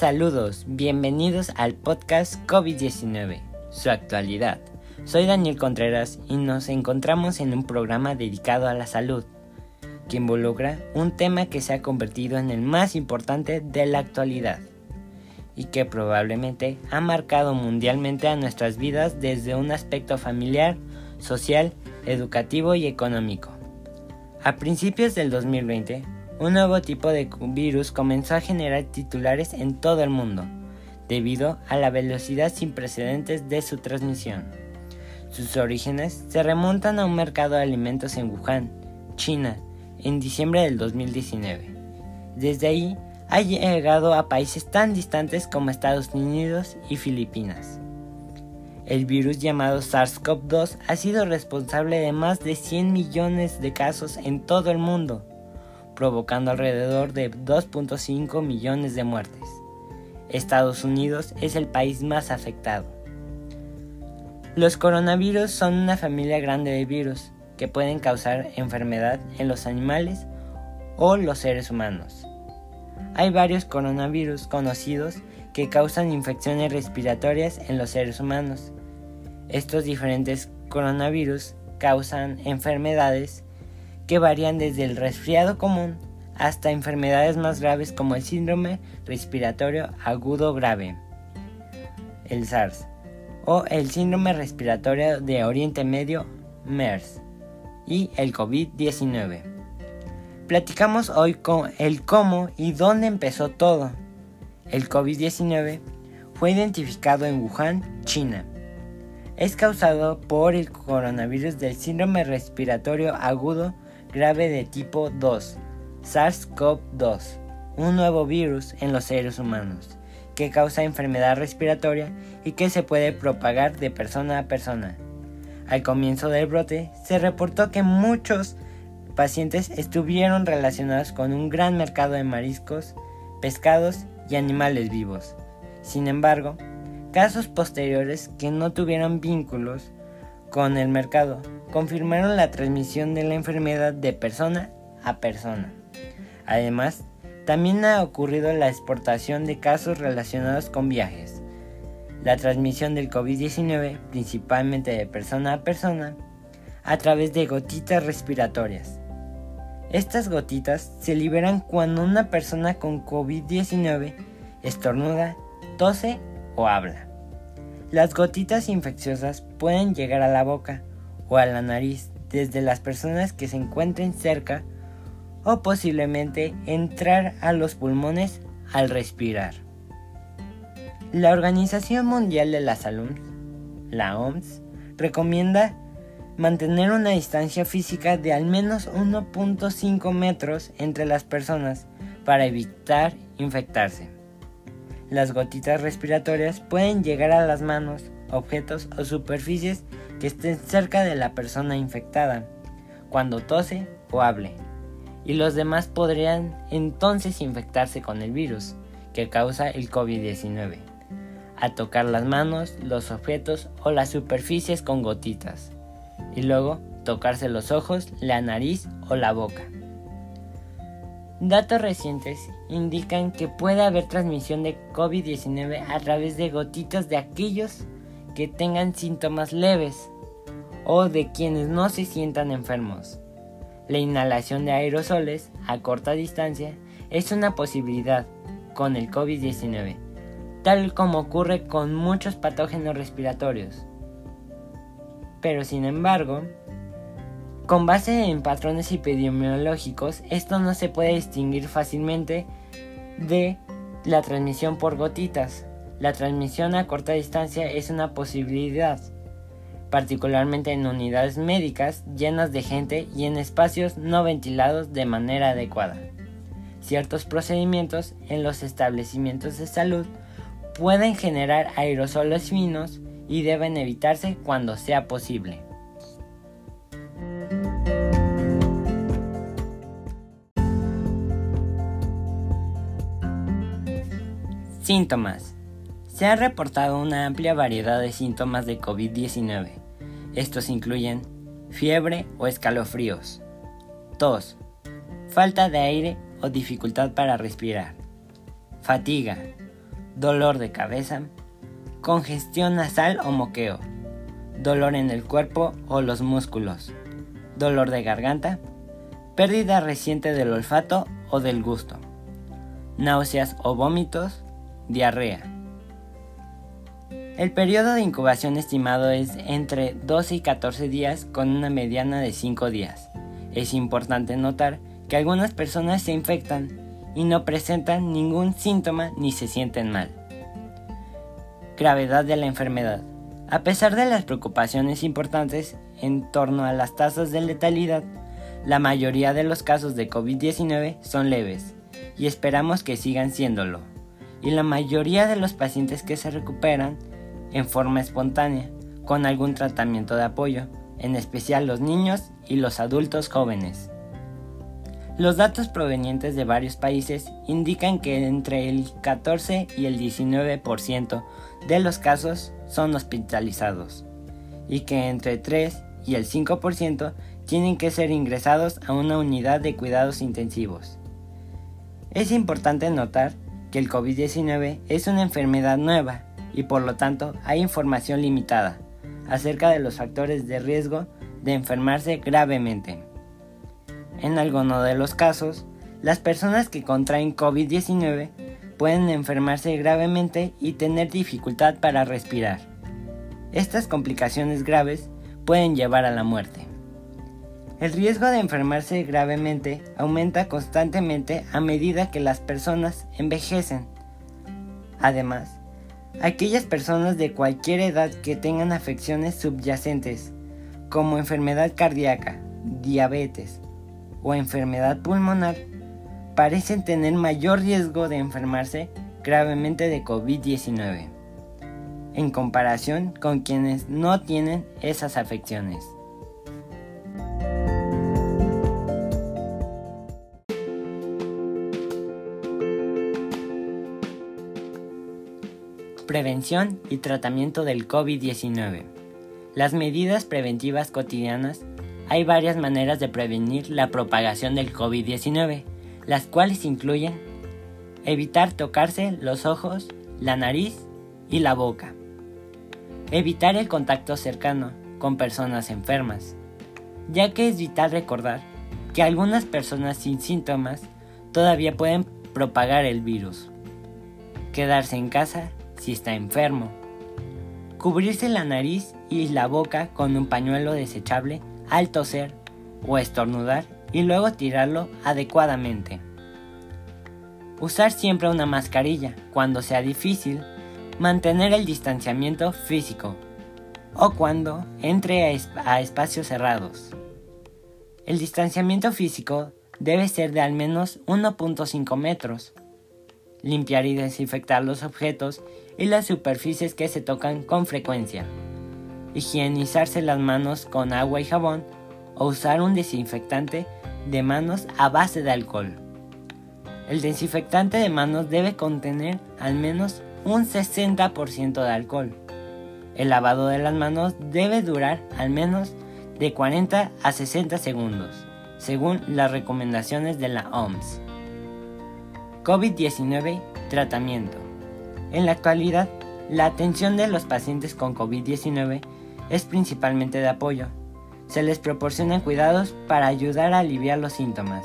Saludos, bienvenidos al podcast COVID-19, su actualidad. Soy Daniel Contreras y nos encontramos en un programa dedicado a la salud, que involucra un tema que se ha convertido en el más importante de la actualidad y que probablemente ha marcado mundialmente a nuestras vidas desde un aspecto familiar, social, educativo y económico. A principios del 2020, un nuevo tipo de virus comenzó a generar titulares en todo el mundo, debido a la velocidad sin precedentes de su transmisión. Sus orígenes se remontan a un mercado de alimentos en Wuhan, China, en diciembre del 2019. Desde ahí ha llegado a países tan distantes como Estados Unidos y Filipinas. El virus llamado SARS-CoV-2 ha sido responsable de más de 100 millones de casos en todo el mundo, provocando alrededor de 2.5 millones de muertes. Estados Unidos es el país más afectado. Los coronavirus son una familia grande de virus que pueden causar enfermedad en los animales o los seres humanos. Hay varios coronavirus conocidos que causan infecciones respiratorias en los seres humanos. Estos diferentes coronavirus causan enfermedades que varían desde el resfriado común hasta enfermedades más graves como el síndrome respiratorio agudo grave, el SARS, o el síndrome respiratorio de Oriente Medio, MERS, y el COVID-19. Platicamos hoy con el cómo y dónde empezó todo. El COVID-19 fue identificado en Wuhan, China. Es causado por el coronavirus del síndrome respiratorio agudo grave de tipo 2, SARS-CoV-2, un nuevo virus en los seres humanos que causa enfermedad respiratoria y que se puede propagar de persona a persona. Al comienzo del brote se reportó que muchos pacientes estuvieron relacionados con un gran mercado de mariscos, pescados y animales vivos. Sin embargo, casos posteriores que no tuvieron vínculos con el mercado confirmaron la transmisión de la enfermedad de persona a persona. Además, también ha ocurrido la exportación de casos relacionados con viajes. La transmisión del COVID-19, principalmente de persona a persona, a través de gotitas respiratorias. Estas gotitas se liberan cuando una persona con COVID-19 estornuda, tose o habla. Las gotitas infecciosas pueden llegar a la boca o a la nariz desde las personas que se encuentren cerca o posiblemente entrar a los pulmones al respirar. La Organización Mundial de la Salud, la OMS, recomienda mantener una distancia física de al menos 1.5 metros entre las personas para evitar infectarse. Las gotitas respiratorias pueden llegar a las manos, objetos o superficies que estén cerca de la persona infectada cuando tose o hable, y los demás podrían entonces infectarse con el virus que causa el COVID-19 a tocar las manos, los objetos o las superficies con gotitas, y luego tocarse los ojos, la nariz o la boca. Datos recientes indican que puede haber transmisión de COVID-19 a través de gotitas de aquellos que tengan síntomas leves o de quienes no se sientan enfermos. La inhalación de aerosoles a corta distancia es una posibilidad con el COVID-19, tal como ocurre con muchos patógenos respiratorios. Pero sin embargo, con base en patrones epidemiológicos, esto no se puede distinguir fácilmente de la transmisión por gotitas. La transmisión a corta distancia es una posibilidad, particularmente en unidades médicas llenas de gente y en espacios no ventilados de manera adecuada. Ciertos procedimientos en los establecimientos de salud pueden generar aerosoles finos y deben evitarse cuando sea posible. Síntomas. Se ha reportado una amplia variedad de síntomas de COVID-19. Estos incluyen fiebre o escalofríos, tos, falta de aire o dificultad para respirar, fatiga, dolor de cabeza, congestión nasal o moqueo, dolor en el cuerpo o los músculos, dolor de garganta, pérdida reciente del olfato o del gusto, náuseas o vómitos, diarrea. El periodo de incubación estimado es entre 12 y 14 días con una mediana de 5 días. Es importante notar que algunas personas se infectan y no presentan ningún síntoma ni se sienten mal. Gravedad de la enfermedad. A pesar de las preocupaciones importantes en torno a las tasas de letalidad, la mayoría de los casos de COVID-19 son leves y esperamos que sigan siéndolo. Y la mayoría de los pacientes que se recuperan en forma espontánea, con algún tratamiento de apoyo, en especial los niños y los adultos jóvenes. Los datos provenientes de varios países indican que entre el 14 y el 19% de los casos son hospitalizados y que entre 3 y el 5% tienen que ser ingresados a una unidad de cuidados intensivos. Es importante notar que el COVID-19 es una enfermedad nueva y por lo tanto hay información limitada acerca de los factores de riesgo de enfermarse gravemente. En algunos de los casos, las personas que contraen COVID-19 pueden enfermarse gravemente y tener dificultad para respirar. Estas complicaciones graves pueden llevar a la muerte. El riesgo de enfermarse gravemente aumenta constantemente a medida que las personas envejecen. Además, aquellas personas de cualquier edad que tengan afecciones subyacentes, como enfermedad cardíaca, diabetes o enfermedad pulmonar, parecen tener mayor riesgo de enfermarse gravemente de COVID-19, en comparación con quienes no tienen esas afecciones. Prevención y tratamiento del COVID-19. Las medidas preventivas cotidianas. Hay varias maneras de prevenir la propagación del COVID-19, las cuales incluyen evitar tocarse los ojos, la nariz y la boca. Evitar el contacto cercano con personas enfermas, ya que es vital recordar que algunas personas sin síntomas todavía pueden propagar el virus. Quedarse en casa si está enfermo. Cubrirse la nariz y la boca con un pañuelo desechable al toser o estornudar y luego tirarlo adecuadamente. Usar siempre una mascarilla cuando sea difícil, mantener el distanciamiento físico o cuando entre a, espacios cerrados. El distanciamiento físico debe ser de al menos 1.5 metros. Limpiar y desinfectar los objetos y las superficies que se tocan con frecuencia. Higienizarse las manos con agua y jabón o usar un desinfectante de manos a base de alcohol. El desinfectante de manos debe contener al menos un 60% de alcohol. El lavado de las manos debe durar al menos de 40 a 60 segundos, según las recomendaciones de la OMS. COVID-19 Tratamiento en la actualidad, la atención de los pacientes con COVID-19 es principalmente de apoyo. Se les proporcionan cuidados para ayudar a aliviar los síntomas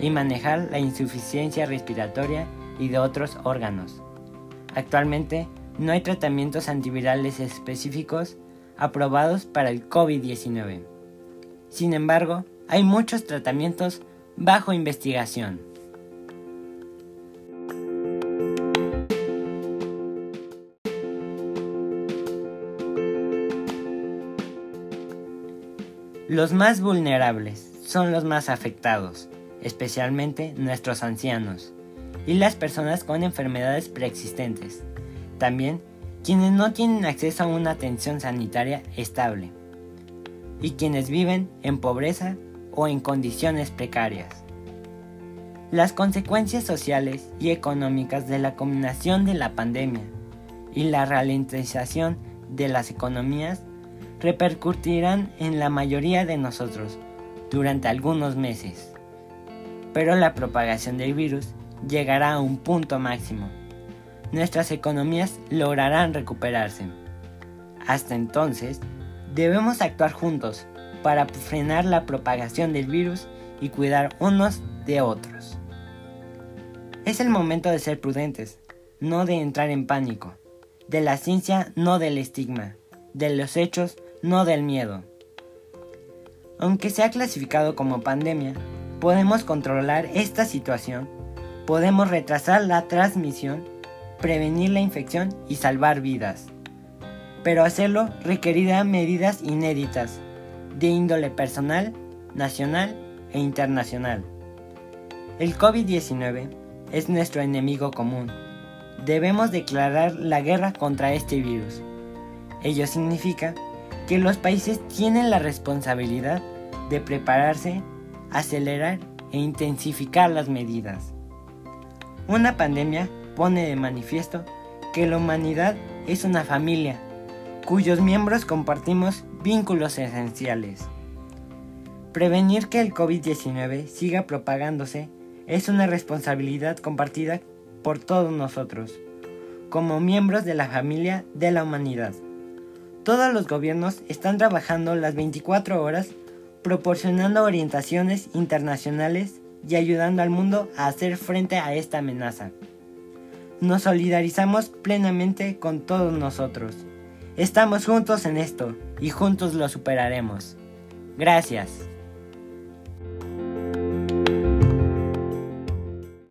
y manejar la insuficiencia respiratoria y de otros órganos. Actualmente no hay tratamientos antivirales específicos aprobados para el COVID-19. Sin embargo, hay muchos tratamientos bajo investigación. Los más vulnerables son los más afectados, especialmente nuestros ancianos y las personas con enfermedades preexistentes. También quienes no tienen acceso a una atención sanitaria estable y quienes viven en pobreza o en condiciones precarias. Las consecuencias sociales y económicas de la combinación de la pandemia y la ralentización de las economías repercutirán en la mayoría de nosotros durante algunos meses. Pero la propagación del virus llegará a un punto máximo. nuestras economías lograrán recuperarse. Hasta entonces, debemos actuar juntos para frenar la propagación del virus y cuidar unos de otros. Es el momento de ser prudentes, no de entrar en pánico, de la ciencia, no del estigma, de los hechos, no del miedo. Aunque sea clasificado como pandemia, podemos controlar esta situación, podemos retrasar la transmisión, prevenir la infección y salvar vidas. Pero hacerlo requerirá medidas inéditas de índole personal, nacional e internacional. El COVID-19 es nuestro enemigo común. Debemos declarar la guerra contra este virus. Ello significa que los países tienen la responsabilidad de prepararse, acelerar e intensificar las medidas. Una pandemia pone de manifiesto que la humanidad es una familia cuyos miembros compartimos vínculos esenciales. Prevenir que el COVID-19 siga propagándose es una responsabilidad compartida por todos nosotros, como miembros de la familia de la humanidad. Todos los gobiernos están trabajando las 24 horas proporcionando orientaciones internacionales y ayudando al mundo a hacer frente a esta amenaza. Nos solidarizamos plenamente con todos nosotros. Estamos juntos en esto y juntos lo superaremos. Gracias.